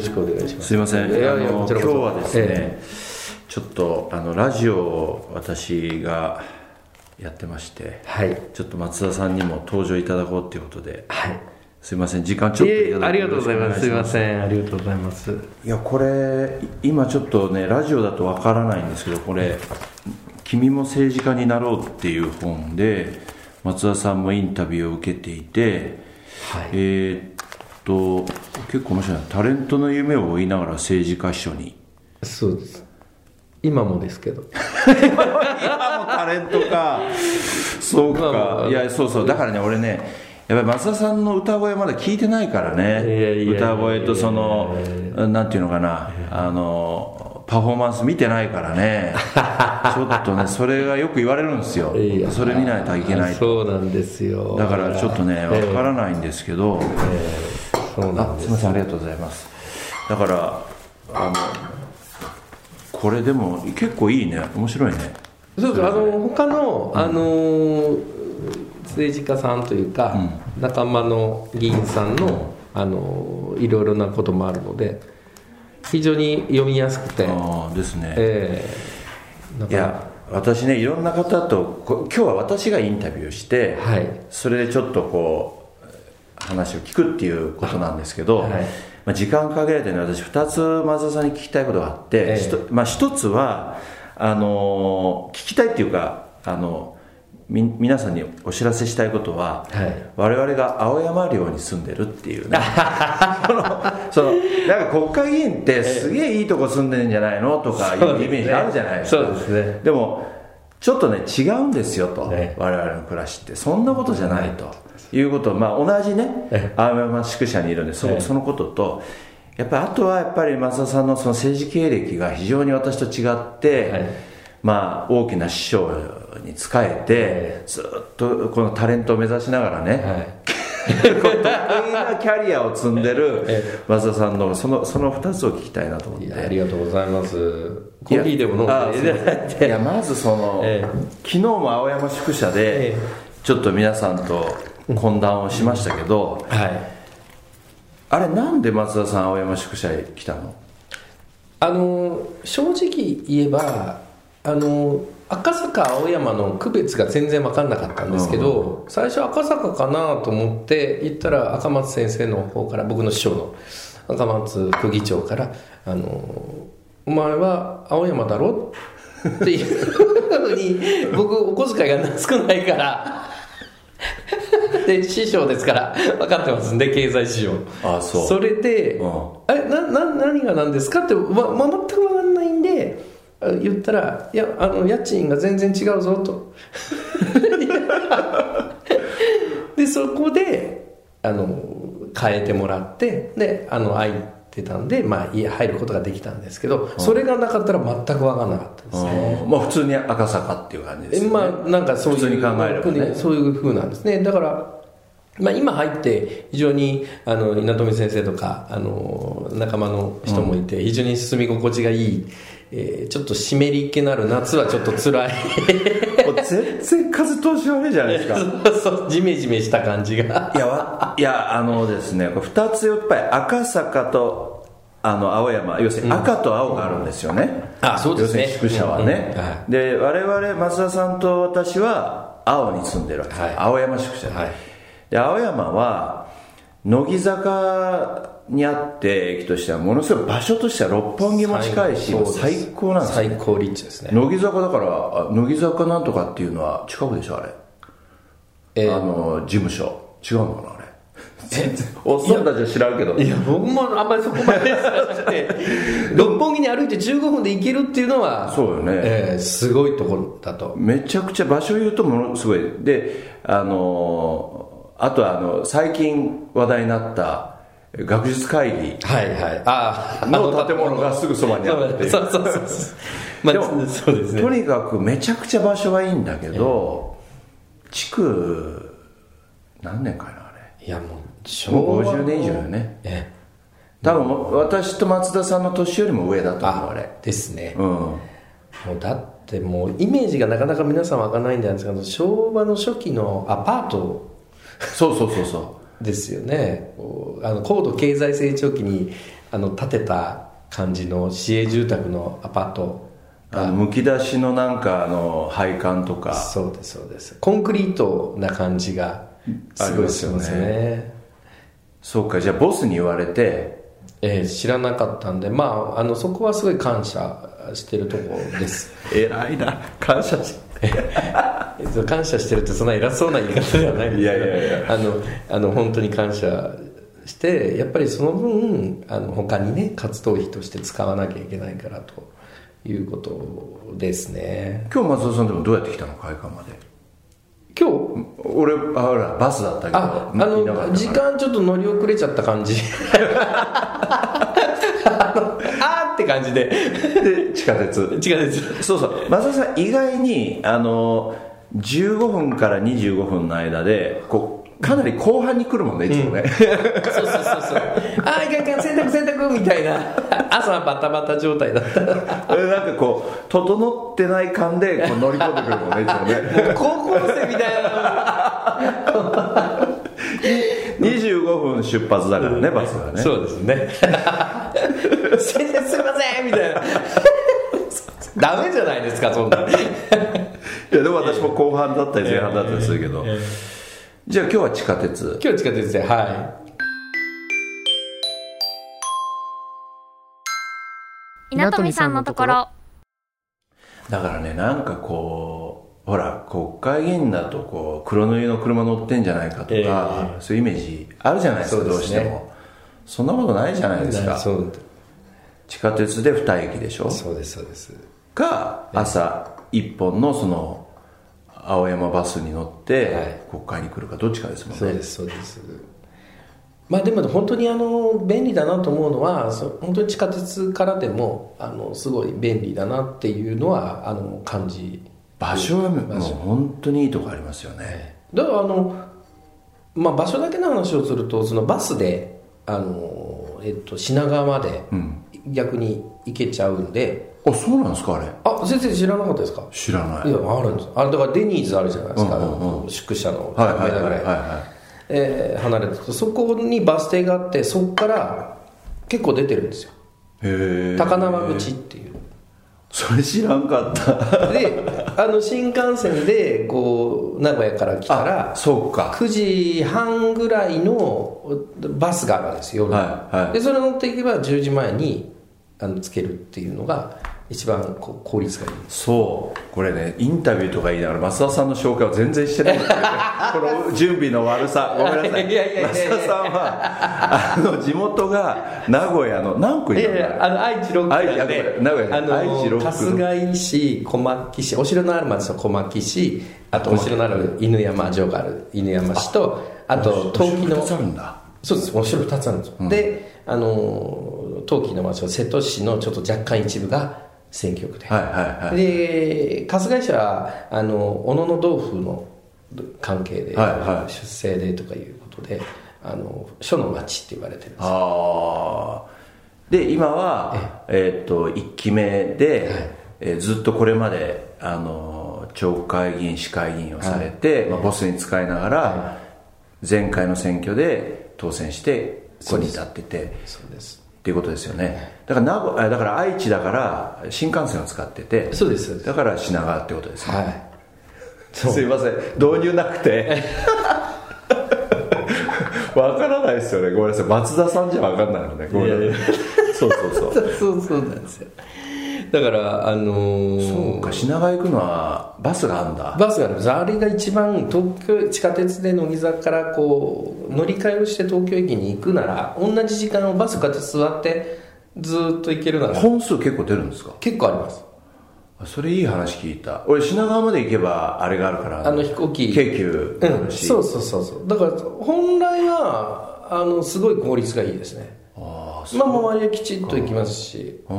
ろしくお願いします。すいません。あの今日はですね、えちょっとあのラジオを私がやってましてえはい。ちょっと松田さんにも登場いただこうっていうことではい。すいません時間ちょっといただいてありがとうございます。すいません。ありがとうございます。いやこれ今ちょっとねラジオだとわからないんですけどこれ「君も政治家になろう」っていう本で松田さんもインタビューを受けていて、はい。えーっと結構面白いな。タレントの夢を追いながら政治家秘書に。そうです。今もですけど。今もタレントか。そうまあまあ。かいやそうそう。だからね俺ねやっぱり松田さんの歌声まだ聞いてないからね。歌声とそのなんていうのかな。あのパフォーマンス見てないからね。ちょっとねそれがよく言われるんですよ。それ見ないといけないと。そうなんですよ。だからちょっとねわからないんですけど、ええそうなんです。あすみませんありがとうございます。だからあのこれでも結構いいね。面白いね。そうですあの他の、あの政治家さんというか、仲間の議員さんの、あのいろいろなこともあるので非常に読みやすくて、ああですね、ええ。だから。いや私ねいろんな方とこ今日は私がインタビューして、はい。それでちょっとこう話を聞くっていうことなんですけど、はい。まあ、時間かけられてね私2つ松田さんに聞きたいことがあって、えまあ、1つはあの聞きたいっていうかあのみ皆さんにお知らせしたいことは、はい。我々が青山寮に住んでるっていうね。そのそのなんか国会議員ってすげえいいとこ住んでるんじゃないのとかいうイメージあるじゃないですか。そうですね。でもちょっとね違うんですよと、ね我々の暮らしって。そんなことじゃないということまあ同じねえ青山宿舎にいるんでそのこととやっぱりあとはやっぱり増田さんのその政治経歴が非常に私と違って、はい。まあ大きな師匠に仕えてえずっとこのタレントを目指しながらね、はい。得意なキャリアを積んでるえ増田さんのそのその2つを聞きたいなと思って。ありがとうございます。コーヒーでも飲んあでいやまずその、え。昨日も青山宿舎で、ええ。ちょっと皆さんと懇談をしましたけど、はい。あれなんで松田さん青山宿舎へ来たの？あの正直言えばあの赤坂青山の区別が全然分かんなかったんですけど、最初赤坂かなと思って行ったら赤松先生の方から僕の師匠の赤松区議長から「あのお前は青山だろ?」っていうのに僕お小遣いが少ないから で師匠ですから分かってます？んで経済師匠。あそう。れで、うん。あれなな何が何ですかって、まま、全く分かんないんであ言ったら「いやあの家賃が全然違うぞ」と。でそこであの変えてもらってであの空いてたんで、まあ、家入ることができたんですけど、それがなかったら全く分かんなかったですね、まあ普通に赤坂っていう感じですよね、まあなんかそういう普通に考えればね。そういうふうなんですね。だからまあ、今入って非常にあの稲富先生とかあの仲間の人もいて非常に住み心地がいい、えーちょっと湿り気のある夏はちょっと辛いもう全然風通し悪いじゃないですか。そうそうジメジメした感じが。いやわいやあのですねこれ2つやっぱり赤坂とあの青山要するに赤と青があるんですよね、あそうですね。要するに宿舎はね、うんうんはで我々松田さんと私は青に住んでるわけです、はい。青山宿舎で,、はい。で青山は乃木坂にあって駅としてはものすごい場所としては六本木も近いし最高なんですよ最高立地ですね。乃木坂だからあ乃木坂なんとかっていうのは近くでしょあれ。えー。あの事務所。違うのかなあれ。全然 おっさんたちは知らんけど。いや僕もあんまりそこまで知 六本木に歩いて15分で行けるっていうのはそうよね。えーすごいところだと。めちゃくちゃ場所言うとものすごい。であのあとはあの最近話題になった学術会議はいはい。ああの建物がすぐそばにあるって。そうそうそうそう。そうですね。とにかくめちゃくちゃ場所はいいんだけど、築何年かなあれ。いやもう昭和の50年以上よね。え多分私と松田さんの年よりも上だと思うああれですね。うん。もうだってもうイメージがなかなか皆さん湧かないんじゃないですか。昭和の初期のアパートそうそうそうそですよね。あの高度経済成長期にあの建てた感じの市営住宅のアパートあのむき出しのなんかあの配管とか。そうですそうです。コンクリートな感じがすごいしますありますね。そうかじゃあボスに言われて。えー知らなかったんで。まああのそこはすごい感謝してるところです。偉いな。感謝しそ う感謝してるってそんな偉そうな言い方ではないんですけどいやいやいや。あのあの本当に感謝してやっぱりその分あの他にね活動費として使わなきゃいけないからということですね。今日松田さんでもどうやって来たの会館まで？今日？俺あほらバスだったけど。ああの時間ちょっと乗り遅れちゃった感じ。あーって感じで。で地下鉄。違うですそうそう。松田さん意外にあの15分から25分の間でこうかなり後半に来るもんねいつもね、そうそうそうそうあーいかんいかん洗濯洗濯みたいな。朝はバタバタ状態だった。なんかこう整ってない感でこう乗り込んでくるもんねいつもね。高校生みたいな。25分出発だからねバスがね。そうですね。先生すいませんみたいな。ダメじゃないですかそんないやでも私も後半だったり前半だったりするけど、じゃあ今日は地下鉄。今日地下鉄ではい。稲富さんのところ。だからねなんかこうほら国会議員だとこう黒塗りの車乗ってんじゃないかとか、えそういうイメージあるじゃないですかそうですね。どうしても。そんなことないじゃないですか。地下鉄で2駅でしょ。そうですそうです。か朝1本のその青山バスに乗ってはい。国会に来るかどっちかですもんね。そうですそうです。まあでも本当にあの便利だなと思うのはそ本当に地下鉄からでもあのすごい便利だなっていうのはあの感じ。場所はもう本当にいいとこありますよね。だからあの、まあ、場所だけの話をするとそのバスであの、えっと、品川までうん。逆に行けちゃうんで、あそうなんですかあれ？あ先生知らなかったですか？知らない。いやあるんです。あれだからデニーズあるじゃないですか、うんうんう宿舎のはいはい間ぐらい、はい。はえー離れてそこにバス停があってそこから結構出てるんですよ。いへえ高輪口っていう。それ知らんかった。であの新幹線でこう名古屋から来たらあそうか。9時半ぐらいのバスがあるわけです夜、はいはい。でそれ乗っていけば10時前にあのつけるっていうのが一番こう効率がいい。そう。これねインタビューとか言いながら増田さんの紹介を全然してない。んですよねこの準備の悪さ。ごめんなさい。いやいやいや増田さんはあの地元が名古屋の何区にいやいやあの愛知6区で名古屋あの愛知6区春日井市小牧市お城のある町の小牧市あとお城のある犬山城がある犬山市とあと陶器の2つあるんだ。そうですお城2つあるんですよ、であの陶器の町の瀬戸市のちょっと若干一部が選挙区で、はいはいはいで春日井市はあの小野の豆腐の関係で、はいはい。出生でとかいうことであの書の町って言われてるんです。ああで今はえーっと1期目で、えーずっとこれまであの町会議員市会議員をされて、まあ、ボスに使いながら、前回の選挙で当選してここに立ってて。そうですっていうことですよね。だから名古あだから愛知だから新幹線を使っててそうですそうです。だから品川ってことですね、はい。すいません。導入なくて。わからないですよね。ごめんなさい。松田さんじゃわかんないのね。ごめんなさい。そうそうそう。そうそうなんですよだからあのーそうか品川行くのはバスがあるんだ。バスがある。んですあれが一番東京地下鉄で乃木坂からこう乗り換えをして東京駅に行くなら同じ時間をバスこうやって座ってずーっと行けるなら本数結構出るんですか？結構あります。あそれいい話聞いた。俺品川まで行けばあれがあるからあの飛行機。京急あうんそうそうそうそう。だから本来はあのすごい効率がいいですね。あまあ周りはきちっと行きますし。あ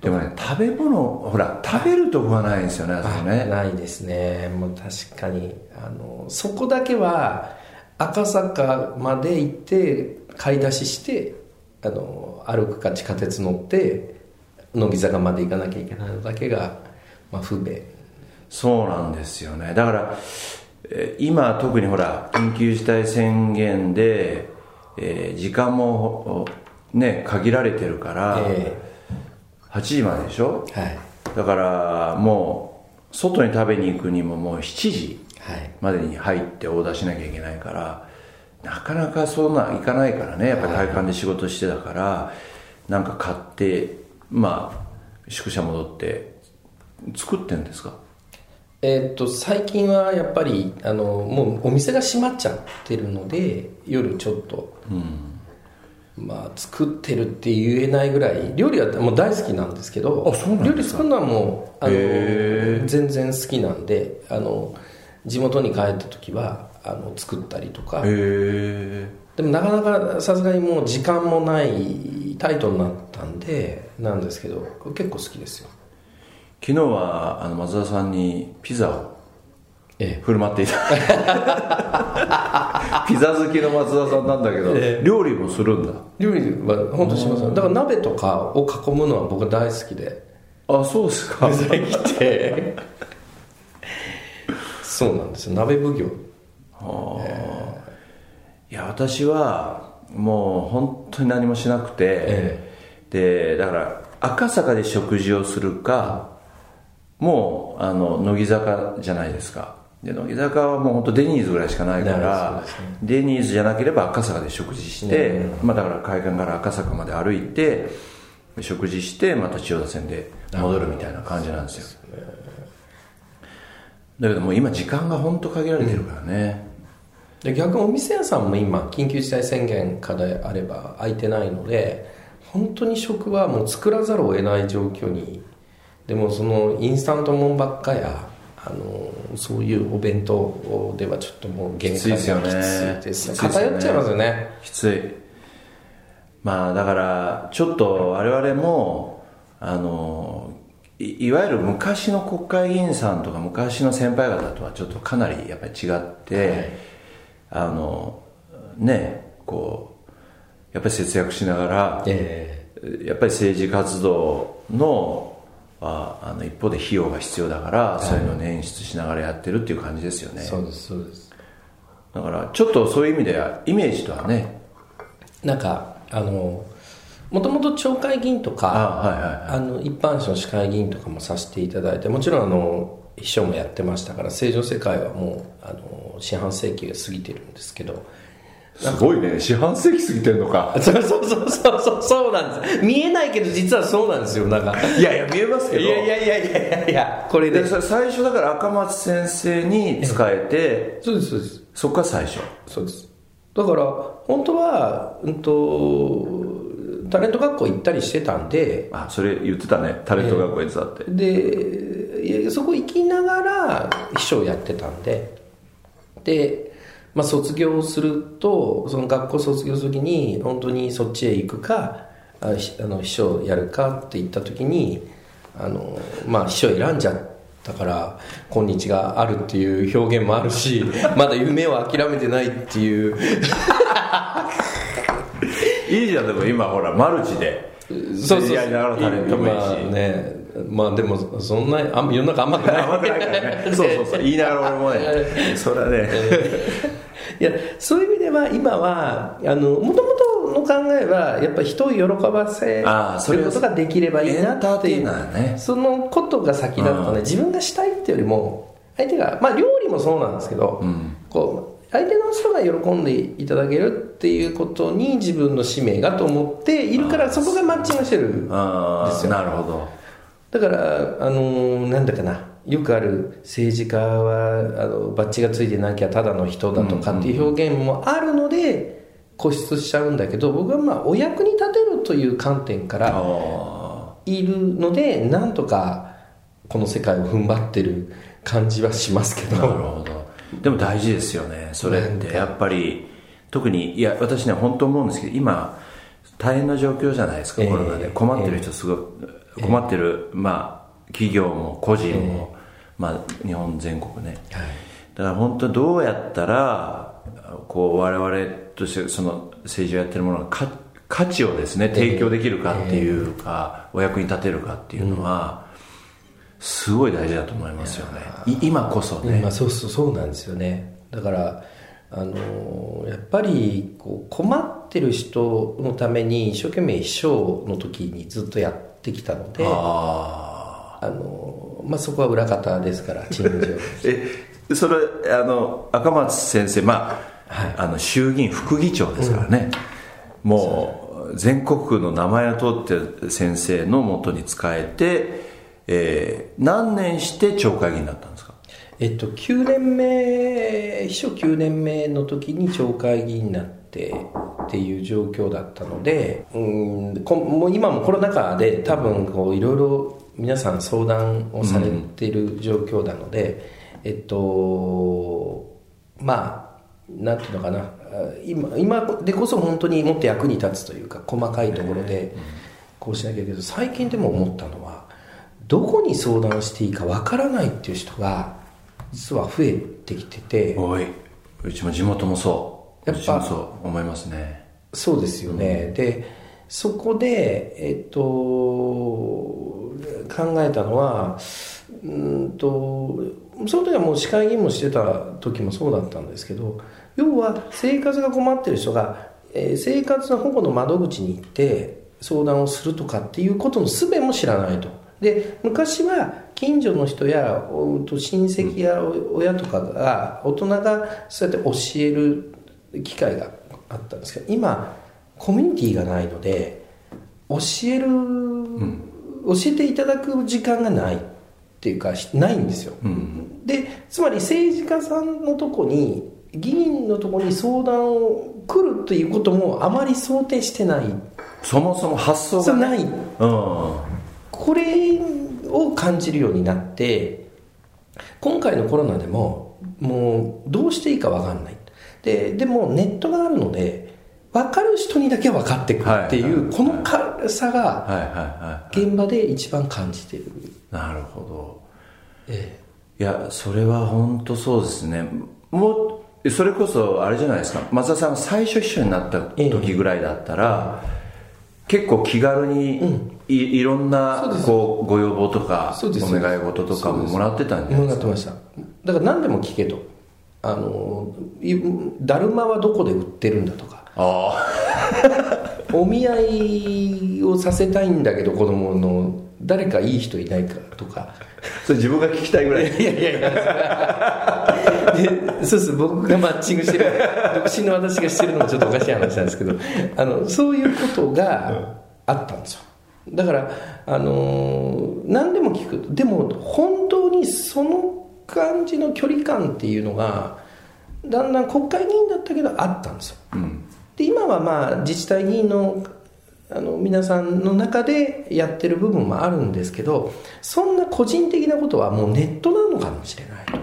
でもね食べ物ほら食べるとこがないんですよねあそこね。ないですね。もう確かにあのそこだけは赤坂まで行って買い出ししてあの歩くか地下鉄乗って乃木坂まで行かなきゃいけないのだけが、まあ、不便。そうなんですよね。だからえー今特にほら緊急事態宣言で、えー時間もね限られてるから、え8時まででしょ？えはい。だからもう外に食べに行くにももう7時はい。までに入ってオーダーしなきゃいけないからなかなかそんなんいかないからね。やっぱり会館で仕事してたから、なんか買ってまあ宿舎戻って作ってんですか？えーっと最近はやっぱりあのもうお店が閉まっちゃってるので夜ちょっと、まあ作ってるって言えないぐらい料理はもう大好きなんですけど料理作るのはもうあのへ全然好きなんであの地元に帰った時はあの作ったりとか。でもなかなかさすがにもう時間もないタイトになったんでなんですけど結構好きですよ。昨日はあの松田さんにピザをえ振る舞っていた。ピザ好きの松田さんなんだけど、ええ。料理もするんだ。料理は本当します。よだから鍋とかを囲むのは僕大好きで。あそうですか。できて。そうなんですよ。鍋奉行。いや私はもう本当に何もしなくて、え。でだから赤坂で食事をするかもうあの乃木坂じゃないですかで乃木坂はもう本当デニーズぐらいしかないかならね。デニーズじゃなければ赤坂で食事して、まあ、だから海岸から赤坂まで歩いて食事してまた千代田線で戻るみたいな感じなんですよ。だけどもう今時間が本当限られてるからね、で逆にお店屋さんも今緊急事態宣言下であれば空いてないので本当に食はもう作らざるを得ない状況にでもそのインスタントもんばっかやあのそういうお弁当ではちょっともう限界がきついですよね。偏っちゃいますよね。きつい。まあだからちょっと我々もあのいいわゆる昔の国会議員さんとか昔の先輩方とはちょっとかなりやっぱり違って、あのねこうやっぱり節約しながら、え。やっぱり政治活動のああの一方で費用が必要だから、そういうのを捻出しながらやってるっていう感じですよね。えそうですそうです。だからちょっとそういう意味ではイメージとはねなんかあのもともと町会議員とか一般紙の市会議員とかもさせていただいてもちろんあの秘書もやってましたから正常世界はもうあの四半世紀が過ぎてるんですけどすごいね。四半世紀過ぎてんのか。そうそうそうそうそう。そうなんです見えないけど実はそうなんですよなんか。いやいや見えますけど。いやいやいやいやいや。いやこれで最初だから赤松先生に仕えてそうですそうです。そこが最初。そうです。だから本当は、うんと、タレント学校行ったりしてたんで。あそれ言ってたね。タレント学校やって。たって、でそこ行きながら秘書をやってたんで。で、まあ、卒業するとその学校卒業する時に本当にそっちへ行くかあの秘書をやるかって言った時にあの、まあ、秘書選んじゃったから今日があるっていう表現もあるし まだ夢を諦めてないっていう。いいじゃんでも今ほらマルチで。そうそう。やりながらタレントもいい。しまあね。まあでもそんなあん世の中甘くない。甘くないからね。そうそうそう。言いながら俺もね それはねいやそういう意味では今はあのもともとの考えはやっぱ人を喜ばせることができればいいなっていうそのことが先だったので、うん。自分がしたいっていうよりも相手がまあ料理もそうなんですけど、ん。こう相手の人が喜んでいただけるっていうことに自分の使命がと思っているからそこがマッチングしてるんですよ。なるほど。だから、あのーなんだかな、よくある政治家はあのバッジがついてなきゃただの人だとかっていう表現もあるので固執しちゃうんだけど僕はまあお役に立てるという観点からあいるのでなんとかこの世界を踏ん張ってる感じはしますけあなるどほど。でも大事ですよねそれって。やっぱり特にいや私ね本当思うんですけど今大変な状況じゃないですか、ええ。コロナで。困ってる人すごい、困ってる、まあ、企業も個人も、まあ、日本全国ね、だから本当どうやったらこう我々としてその政治をやってるものがか価値をですね提供できるかっていうか、お役に立てるかっていうのは、すごい大事だと思いますよね。い今こそね、まあ、そうそうそうなんですよね。だから、あのーやっぱりこう困っってる人のために一生懸命秘書の時にずっとやってきたのでああの、まあ、そこは裏方ですから 陳情えそれあの赤松先生まあ,、はい。あの衆議院副議長ですからね、もう全国区の名前を取ってる先生のもとに仕えて、えー何年して町会議員になったんですか？えっと、9年目秘書9年目の時に町会議員になってっていう状況だったのでうんこもう今もコロナ禍で多分こういろいろ皆さん相談をされている状況なので、えっとまあなんていうのかな。あ今今でこそ本当にもっと役に立つというか細かいところでこうしなきゃいけない。けど最近でも思ったのはどこに相談していいかわからないっていう人が実は増えてきてて。おい。うちも地元もそう。やっぱそう思いますね。そうですよね、でそこでえっと考えたのはうんとその時はもう市会議員もしてた時もそうだったんですけど要は生活が困ってる人が、えー生活の保護の窓口に行って相談をするとかっていうことの術も知らないと。で昔は近所の人やおと親戚や親とかが大人がそうやって教える機会があったんですけど今コミュニティがないので教える、教えていただく時間がないっていうかしないんですよ、でつまり政治家さんのとこに議員のとこに相談を来るということもあまり想定してない。そもそも発想が、ない。うん。これを感じるようになって今回のコロナでももうどうしていいか分かんない。ででもネットがあるので分かる人にだけ分かってくるっていう、はい。この軽さが現場で一番感じてる、いなるほど。えいやそれは本当そうですね。もうそれこそあれじゃないですか。松田さんが最初秘書になった時ぐらいだったら、結構気軽にい,、いろんなこうご要望とかお願い事とかももらってたんじゃないですか。もらってました。だから何でも聞けと。あのいだるまはどこで売ってるんだとかあお見合いをさせたいんだけど子供の誰かいい人いないかとか。あそれ自分が聞きたいぐらい。いやいやいやでそうです僕がマッチングしてる。独身の私がしてるのもちょっとおかしい話なんですけど。あのそういうことがあったんですよ。だからあの何でも聞く。でも本当にその感じの距離感っていうのがだんだん国会議員だったけどあったんですよで今はまあ自治体議員のあの皆さんの中でやってる部分もあるんですけどそんな個人的なことはもうネットなのかもしれない。と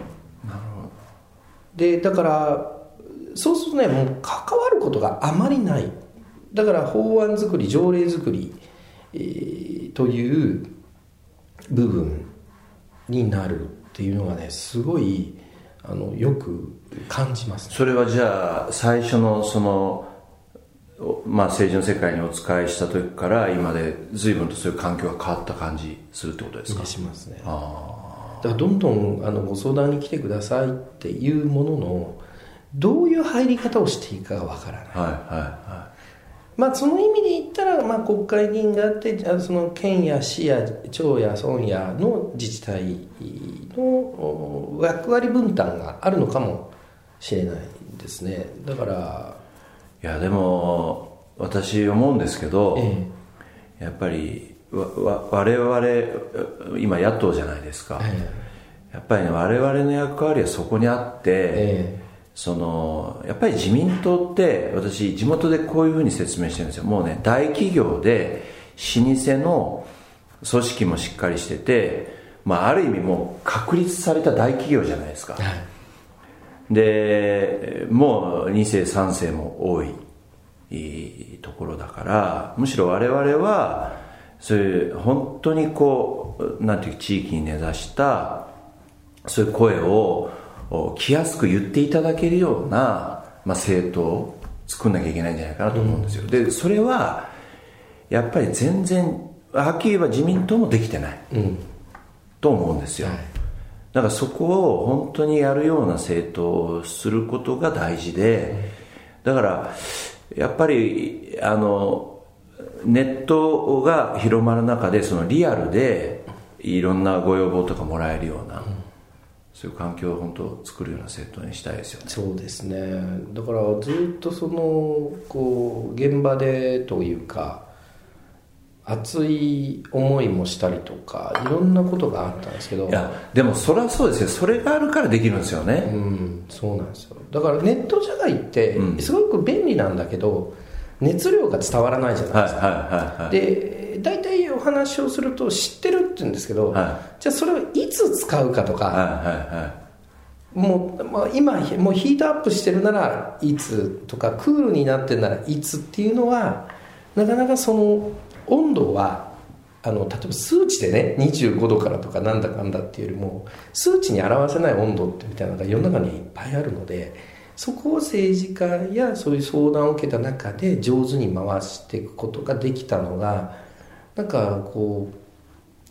でだからそうするとねもう関わることがあまりない。だから法案作り条例作り、えーという部分になるっていうのがねすごいあのよく感じますね。それはじゃあ最初のその、おまあ、政治の世界にお仕えした時から今で随分とそういう環境が変わった感じするってことですか？しますね。あだからどんどんあのご相談に来てくださいっていうもののどういう入り方をしていいかがわからない。あはいはいはまあその意味で言ったら、まあ、国会議員があってあその県や市や町や村やの自治体のお役割分担があるのかもしれないですね。だから、いいやでも私思うんですけど、えやっぱりわわ我々今野党じゃないですか、えやっぱりね我々の役割はそこにあって、え。そのやっぱり自民党って私地元でこういうふうに説明してるんですよ。もうね大企業で老舗の組織もしっかりしてて、まあ、ある意味もう確立された大企業じゃないですか、はいでもう2世3世も多いいいところだからむしろ我々はそういう本当にこうなんていう地域に根ざしたそういう声をお気安く言っていただけるような、まあ、政党を作んなきゃいけないんじゃないかなと思うんですよ、でそれはやっぱり全然はっきり言えば自民党もできてない、と思うんですよ、だからそこを本当にやるような政党をすることが大事で、だからやっぱりあのネットが広まる中でそのリアルでいろんなご要望とかもらえるような、そういう環境を本当作るような政党にしたいですよね。そうですね。だからずっとそのこう現場でというか熱い思いもしたりとかいろんなことがあったんですけど。いやでもそれはそうですよ。それがあるからできるんですよね、うんそうなんですよ。だからネット社会ってうん。すごく便利なんだけど、熱量が伝わらないじゃないですか、はいはいはいはい。で大体お話をすると知ってるって言うんですけど、はじゃあそれをいつ使うかとか、はいはいはい。もう、まあ、今もうヒートアップしてるならいつとかクールになってるならいつっていうのはなかなかその温度はあの例えば数値でね25度からとかなんだかんだっていうよりも数値に表せない温度ってみたいなのが世の中にいっぱいあるのでそこを政治家やそういう相談を受けた中で上手に回していくことができたのがなんかこ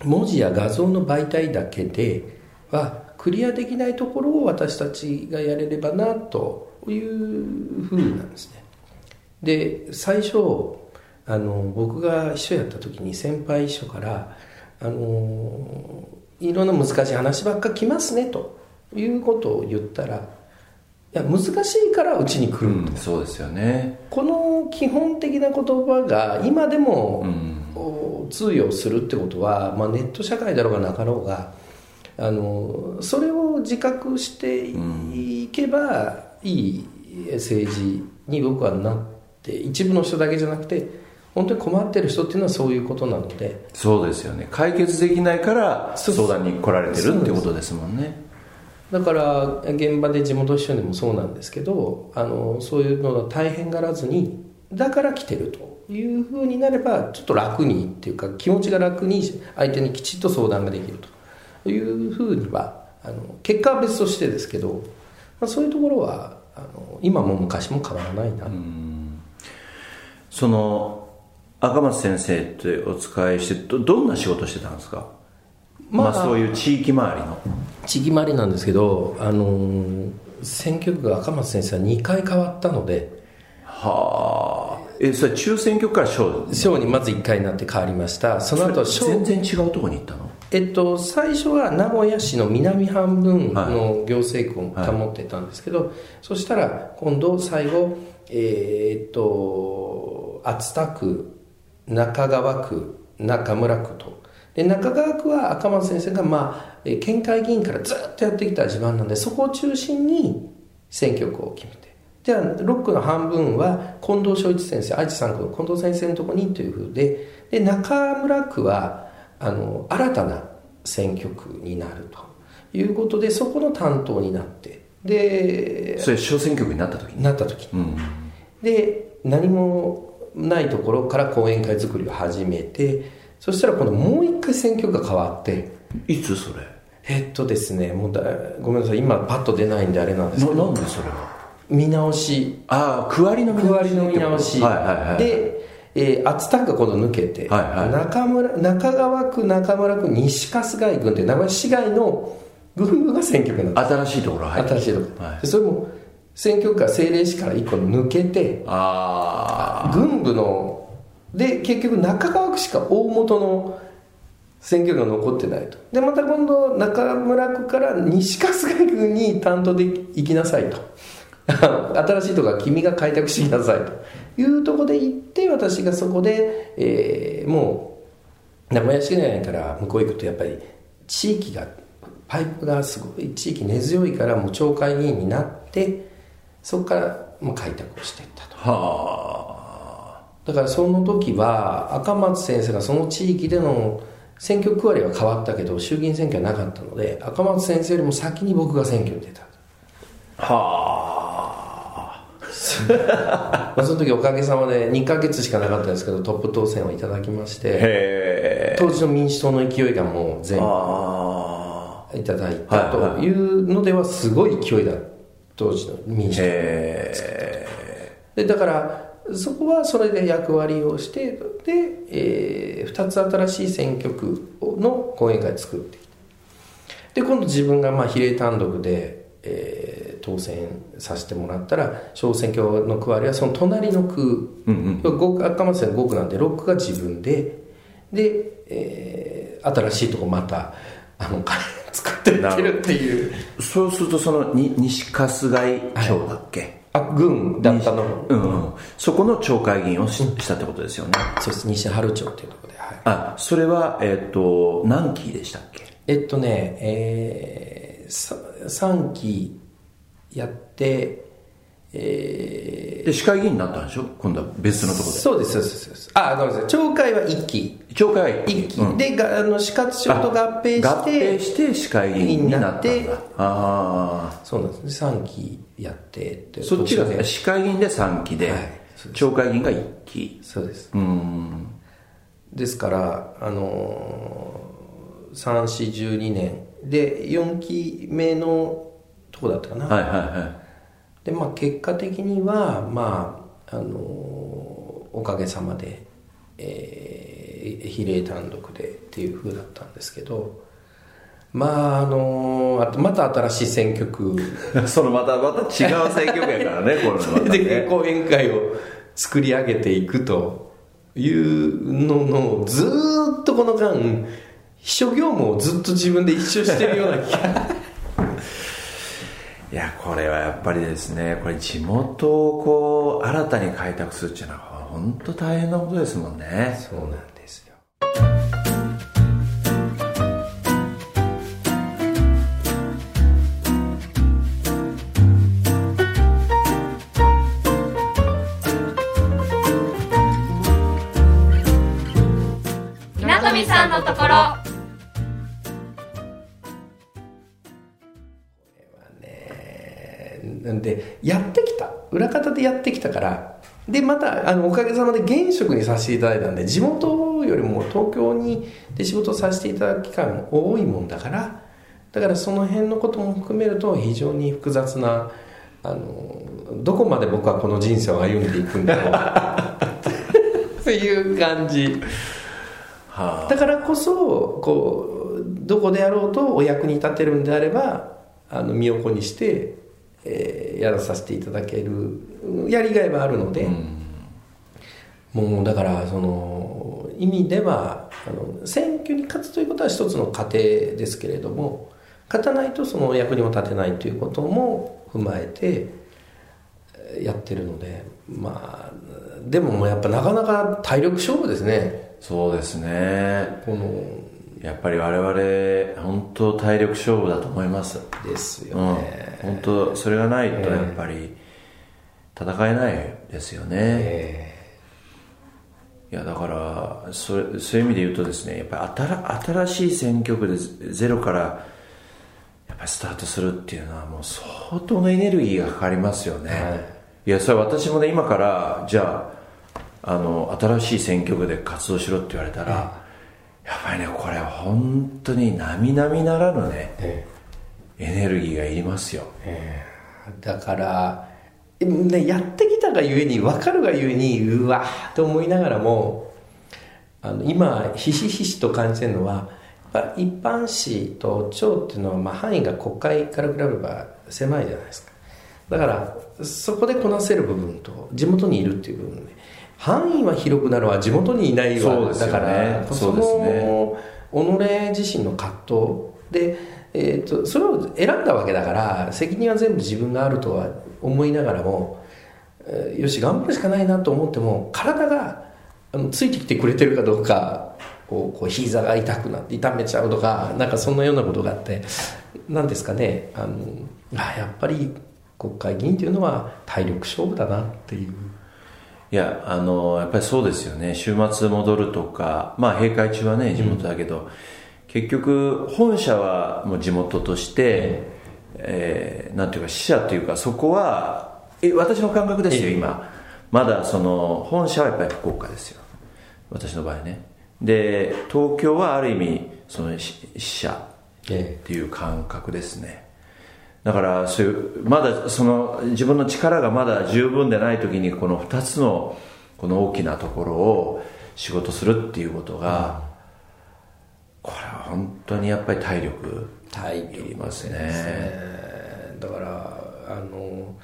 う文字や画像の媒体だけではクリアできないところを私たちがやれればなというふうなんですね。で最初あの僕が秘書やった時に先輩秘書からあのいろんな難しい話ばっか来ますねということを言ったらいや難しいからうちに来る、うん、そうですよね。この基本的な言葉が今でも、うん。通用するってことは、まあ、ネット社会だろうがなかろうがあのそれを自覚していけばいい政治に僕はなって一部の人だけじゃなくて本当に困ってる人っていうのはそういうことなので。そうですよね。解決できないから相談に来られてるってことですもんね。だから現場で地元秘書でもそうなんですけどあのそういうのが大変がらずにだから来てるというふうになればちょっと楽にっていうか気持ちが楽に相手にきちっと相談ができると。いうふうにはあの結果は別としてですけど、まあ、そういうところはあの今も昔も変わらないな、その赤松先生ってお使いしてどどんな仕事してたんですか？ままああ、そういう地域周りの。地域回りなんですけどあの選挙区が赤松先生は2回変わったので。はあ。えそれ中選挙区から小省にまず1回になって変わりました。その後省全然違うところに行ったの？えっと、最初は名古屋市の南半分の行政区を保ってたんですけど、そしたら今度最後、えーっと熱田区中川区中村区と。で中川区は赤松先生が、まあ、えー県会議員からずっとやってきた地盤なんでそこを中心に選挙区を決めて。じゃあ6区の半分は近藤昭一先生愛知3区の近藤先生のところにというふうで。で中村区はあの新たな選挙区になるということでそこの担当になって。でそれ小選挙区になった時に？なった時に。うん。で何もないところから講演会作りを始めてそしたら今度もう一回選挙区が変わっていつそれ？えっとですねもうだごめんなさい今パッと出ないんであれなんですけどななんでそれは見直し。ああ区割りの見区直し。割りの見直し、はいはいはい。で、えー、熱田区が今度抜けて、はいはい。中村中川区中村区西春日井郡って名古屋市街の郡部が選挙区になった、新しいところ入って新しいとこ。ろ、はい。でそれも選挙区が政令市から1個抜けてあ郡部ので結局中川区しか大元の選挙が残ってないと。でまた今度中村区から西春日井郡に担当で行きなさいと。新しいとこは君が開拓しなさいと。いうところで行って私がそこで、えーもう名古屋市内から向こう行くとやっぱり地域がパイプがすごい地域根強いからもう町会議員になってそこから開拓をしていったと。あ。だからその時は赤松先生がその地域での選挙区割りは変わったけど衆議院選挙はなかったので赤松先生よりも先に僕が選挙に出た。あ。は まあその時おかげさまで2ヶ月しかなかったですけどトップ当選をいただきましあて当時の民主党の勢いがもう全部いただいたというのではすごい勢いだ。当時の民主党へでだからそこはそれで役割をしてで、え2つ新しい選挙区の講演会を作ってで今度自分がまあ比例単独で、えー当選させてもらったら小選挙の区割りはその隣の区、うんうん、赤松線5区なんで6区が自分で。で、えー、新しいとこまたあの 作っていってるっていう。そうするとそのに西春日井町だっけ、はい、あ郡だったの、うん、うん、そこの町会議員をし,、したってことですよね。そうです西春町っていうところで、はい、あそれはえっ、ー、と何期でしたっけ？えっとねえー、3期やってえー、で市会議員になったんでしょ？今度は別のところで。そうですそうですそうです。あごめんなさい。町会は1期。町会は1期、うん、でがあの市活省と合併して合併して市会議員になったんだああそうなんです。ね3期やってってそっちが市会議員で3期で、はい、町会議員が1期。そうです。うん。ですからあのー、3412年。で4期目のとこだったかな。はいはいはいでまあ結果的にはまああのおかげさまで、えー、比例単独でっていうふうだったんですけどまああのあとまた新しい選挙区 そのまたまた違う選挙区やからね これまたね。で講演会を作り上げていくというののずっとこの間秘書業務をずっと自分で一生してるような気がいやこれはやっぱりですねこれ地元をこう新たに開拓するっていうのは本当大変なことですもんね。そうなんです。でやってきたからでまたあのおかげさまで現職にさせていただいたんで地元よりも東京にで仕事させていただく期間多いもんだからだからその辺のことも含めると非常に複雑なあのどこまで僕はこの人生を歩んでいくんだろうという感じ、はあ、だからこそこうどこであろうとお役に立てるんであればあの身を粉にしてえー、やらさせていただけるやりがいはあるので、うん、もうだからその意味ではあの選挙に勝つということは一つの過程ですけれども勝たないとその役にも立てないということも踏まえてやってるのでまあでももうやっぱなかなか体力勝負ですね。そうですね。このやっぱり我々本当体力勝負だと思います。ですよね、うん、本当それがないとやっぱり戦えないですよね、えー、いやだからそれそういう意味で言うとですねやっぱり新しい選挙区でゼロからやっぱりスタートするっていうのはもう相当のエネルギーがかかりますよね、はい、いやそれ私もね今からじゃああの新しい選挙区で活動しろって言われたら、やっぱりねこれは本当に並々ならぬね、えエネルギーがいりますよ、えー、だからね、やってきたがゆえに分かるがゆえにうわーと思いながらもあの今ひしひしと感じてるのは一般紙と町っていうのは、まあ、範囲が国会から比べれば狭いじゃないですか。だからそこでこなせる部分と地元にいるっていう部分で範囲は広くなるは地元にいないわ、ね、だからその、ね、己自身の葛藤で、えーと、それを選んだわけだから責任は全部自分があるとは思いながらも、えー、よし頑張るしかないなと思っても体があのついてきてくれてるかどうかこうこう膝が痛くなって痛めちゃうとかなんかそんなようなことがあって何ですかねあのあやっぱり国会議員というのは体力勝負だなっていう。いやあのやっぱりそうですよね。週末戻るとかまあ閉会中はね地元だけど、うん、結局本社はもう地元として、うん、えー、なんていうか支社というかそこはえ私の感覚ですよ今。まだその本社はやっぱり福岡ですよ。私の場合ね。で東京はある意味その支社っていう感覚ですね、だからそういうまだその自分の力がまだ十分でない時にこの2つのこの大きなところを仕事するっていうことが、これは本当にやっぱり体力体力いりますね。だからあの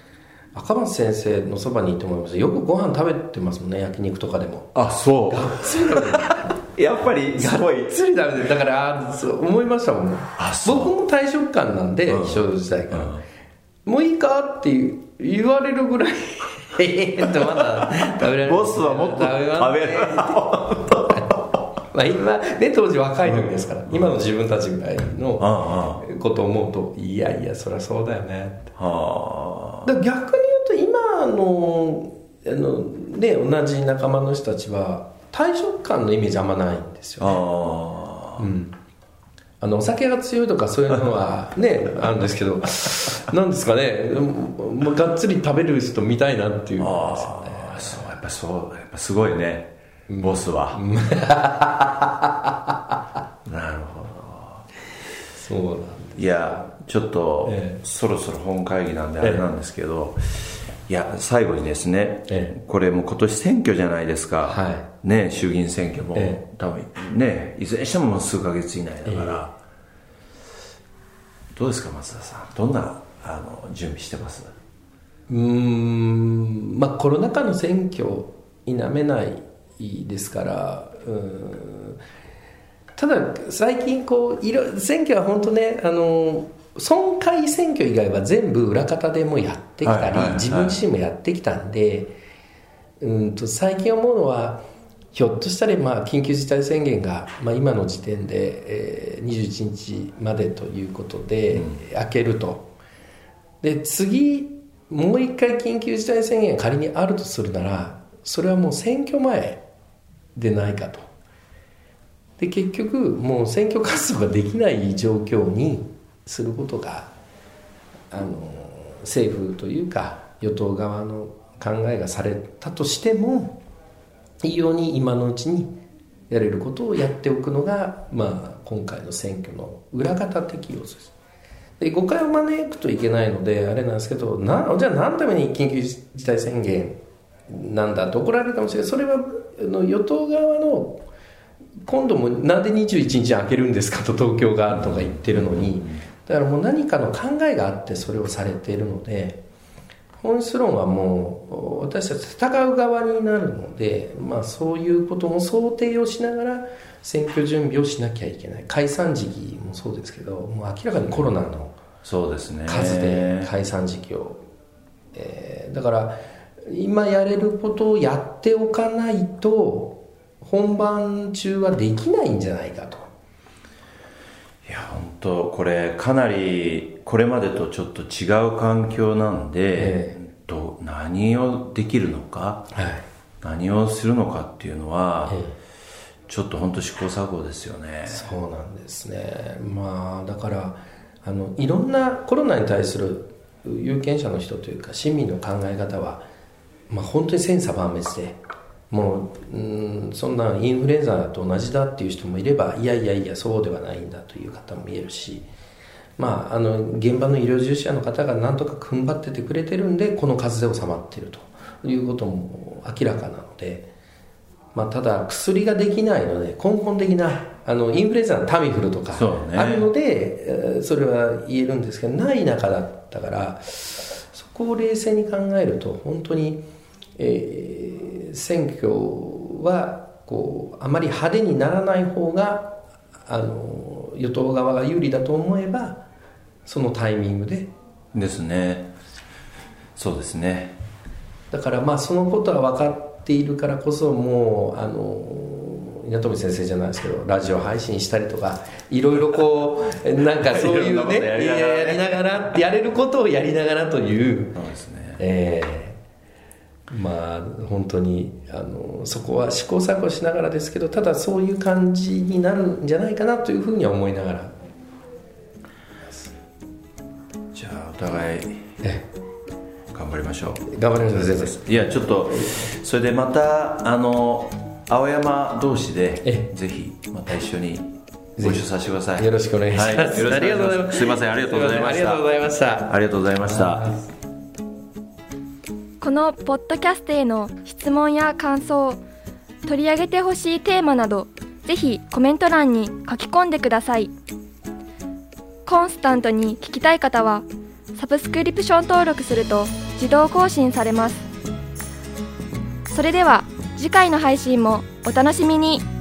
赤松先生のそばにいて思います。よくご飯食べてますもんね焼肉とかでも。あそう やっぱりすごい。がっつり食べてる。だからあそう思いましたもんあそう。僕も退職感なんで、うん。秘書時代から、もういいかって言われるぐらいええとまだ食べられるボスはもっと食べるまあ今ね当時若い時ですから、今の自分たちぐらいのあことを思うといやいやそりゃそうだよね。ってあ逆に言うと今のあの、ね、同じ仲間の人たちは退職感のイメージあんまないんですあよ、あうん、あのお酒が強いとかそういうのは ねあるんですけどなんですかね。もうがっつり食べる人見たいなっていう。ああそうやっぱそうやっぱすごいね。ボスは。なるほど。そうなんいやちょっと、ええ。そろそろ本会議なんであれなんですけど、いや最後にですね、えこれもう今年選挙じゃないですか、はね衆議院選挙も、え多分ねいずれにしても数ヶ月以内だから、どうですか松田さん。どんなあの準備してます？うーん。まあコロナ禍の選挙否めないですからうーん。ただ最近こういろ選挙は本当ねあの村会選挙以外は全部裏方でもうやってきたり、自分自身もやってきたんでうんと最近思うのはひょっとしたらまあ緊急事態宣言が、まあ、今の時点で、えー21日までということで、開けると。で次もう一回緊急事態宣言が仮にあるとするならそれはもう選挙前でないかと。で結局もう選挙活動ができない状況にすることがあの政府というか与党側の考えがされたとしてもいいように今のうちにやれることをやっておくのが、まあ、今回の選挙の裏方的要素です。で誤解を招くといけないのであれなんですけどなじゃあ何のために緊急事態宣言なんだと怒られるかもしれない。それはあの与党側の今度もなんで21日開けるんですかと東京がとか言ってるのにだからもう何かの考えがあってそれをされているので本質論はもう私たち戦う側になるので、まあ、そういうことも想定をしながら選挙準備をしなきゃいけない。解散時期もそうですけどもう明らかにコロナのそうですね。数で解散時期を、えーだから今やれることをやっておかないと本番中はできないんじゃないかといや本当これかなりこれまでとちょっと違う環境なんで、えどう何をできるのかはい。何をするのかっていうのは、え。ちょっと本当試行錯誤ですよね。そうなんですね。まあだからあのいろんなコロナに対する有権者の人というか市民の考え方は、まあ、本当に千差万別でもううんそんなインフルエンザと同じだっていう人もいればいやいやいやそうではないんだという方もいるしまあ、あの現場の医療従事者の方が何とか踏ん張っててくれてるんでこの数で収まっているということも明らかなので、まあ、ただ薬ができないので根本的なあのインフルエンザのタミフルとかあるので、えーそれは言えるんですけどない中だったからそこを冷静に考えると本当に、えー選挙はこうあまり派手にならない方があの与党側が有利だと思えばそのタイミングで。ですね。そうですね。だからまあそのことは分かっているからこそもうあの稲富先生じゃないですけどラジオ配信したりとかいろいろこう なんかそういうねやりながら。やれることをやりながらという。そうですね。ええまあ本当にあのそこは試行錯誤しながらですけどただそういう感じになるんじゃないかなというふうには思いながら。じゃあお互いえ頑張りましょう。え頑張りましょういやちょっとそれでまたあの青山同士でえぜひまた一緒にご一緒させてください。よろしくお願いします、はい。ありがとうございます。すいません。ありがとうございました。ありがとうございました。ありがとうございましたこのポッドキャストへの質問や感想取り上げてほしいテーマなどぜひコメント欄に書き込んでください。コンスタントに聞きたい方はサブスクリプション登録すると自動更新されます。それでは次回の配信もお楽しみに。